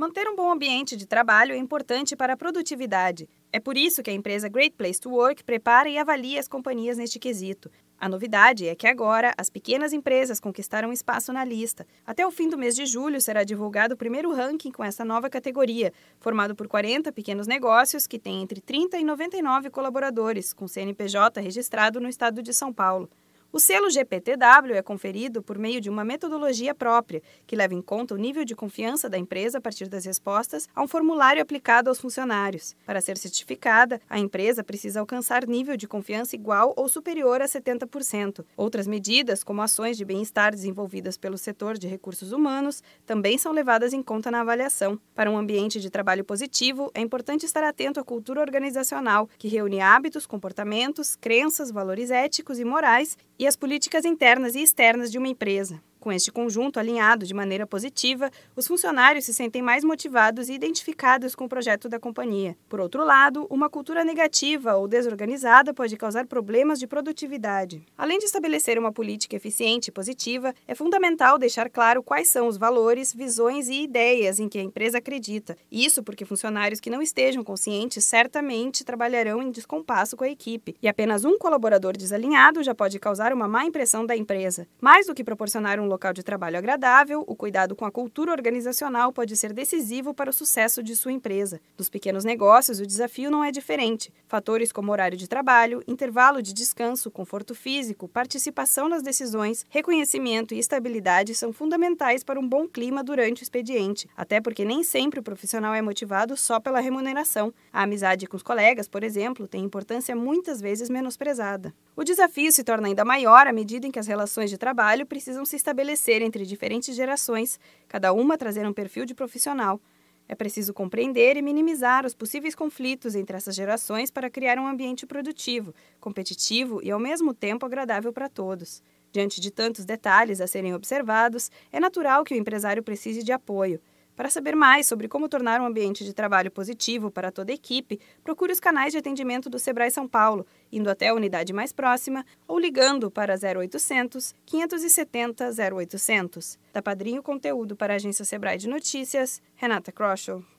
Manter um bom ambiente de trabalho é importante para a produtividade. É por isso que a empresa Great Place to Work prepara e avalia as companhias neste quesito. A novidade é que agora as pequenas empresas conquistaram espaço na lista. Até o fim do mês de julho será divulgado o primeiro ranking com essa nova categoria, formado por 40 pequenos negócios que têm entre 30 e 99 colaboradores, com CNPJ registrado no estado de São Paulo. O selo GPTW é conferido por meio de uma metodologia própria, que leva em conta o nível de confiança da empresa a partir das respostas a um formulário aplicado aos funcionários. Para ser certificada, a empresa precisa alcançar nível de confiança igual ou superior a 70%. Outras medidas, como ações de bem-estar desenvolvidas pelo setor de recursos humanos, também são levadas em conta na avaliação. Para um ambiente de trabalho positivo, é importante estar atento à cultura organizacional, que reúne hábitos, comportamentos, crenças, valores éticos e morais e as políticas internas e externas de uma empresa. Com este conjunto alinhado de maneira positiva, os funcionários se sentem mais motivados e identificados com o projeto da companhia. Por outro lado, uma cultura negativa ou desorganizada pode causar problemas de produtividade. Além de estabelecer uma política eficiente e positiva, é fundamental deixar claro quais são os valores, visões e ideias em que a empresa acredita. Isso porque funcionários que não estejam conscientes certamente trabalharão em descompasso com a equipe, e apenas um colaborador desalinhado já pode causar uma má impressão da empresa. Mais do que proporcionar um local de trabalho agradável, o cuidado com a cultura organizacional pode ser decisivo para o sucesso de sua empresa. Nos pequenos negócios, o desafio não é diferente. Fatores como horário de trabalho, intervalo de descanso, conforto físico, participação nas decisões, reconhecimento e estabilidade são fundamentais para um bom clima durante o expediente, até porque nem sempre o profissional é motivado só pela remuneração. A amizade com os colegas, por exemplo, tem importância muitas vezes menosprezada. O desafio se torna ainda maior à medida em que as relações de trabalho precisam se estabelecer estabelecer entre diferentes gerações, cada uma trazer um perfil de profissional. É preciso compreender e minimizar os possíveis conflitos entre essas gerações para criar um ambiente produtivo, competitivo e ao mesmo tempo agradável para todos. Diante de tantos detalhes a serem observados, é natural que o empresário precise de apoio. Para saber mais sobre como tornar um ambiente de trabalho positivo para toda a equipe, procure os canais de atendimento do Sebrae São Paulo, indo até a unidade mais próxima ou ligando para 0800 570 0800. Da Padrinho Conteúdo para a agência Sebrae de Notícias, Renata Kroschel.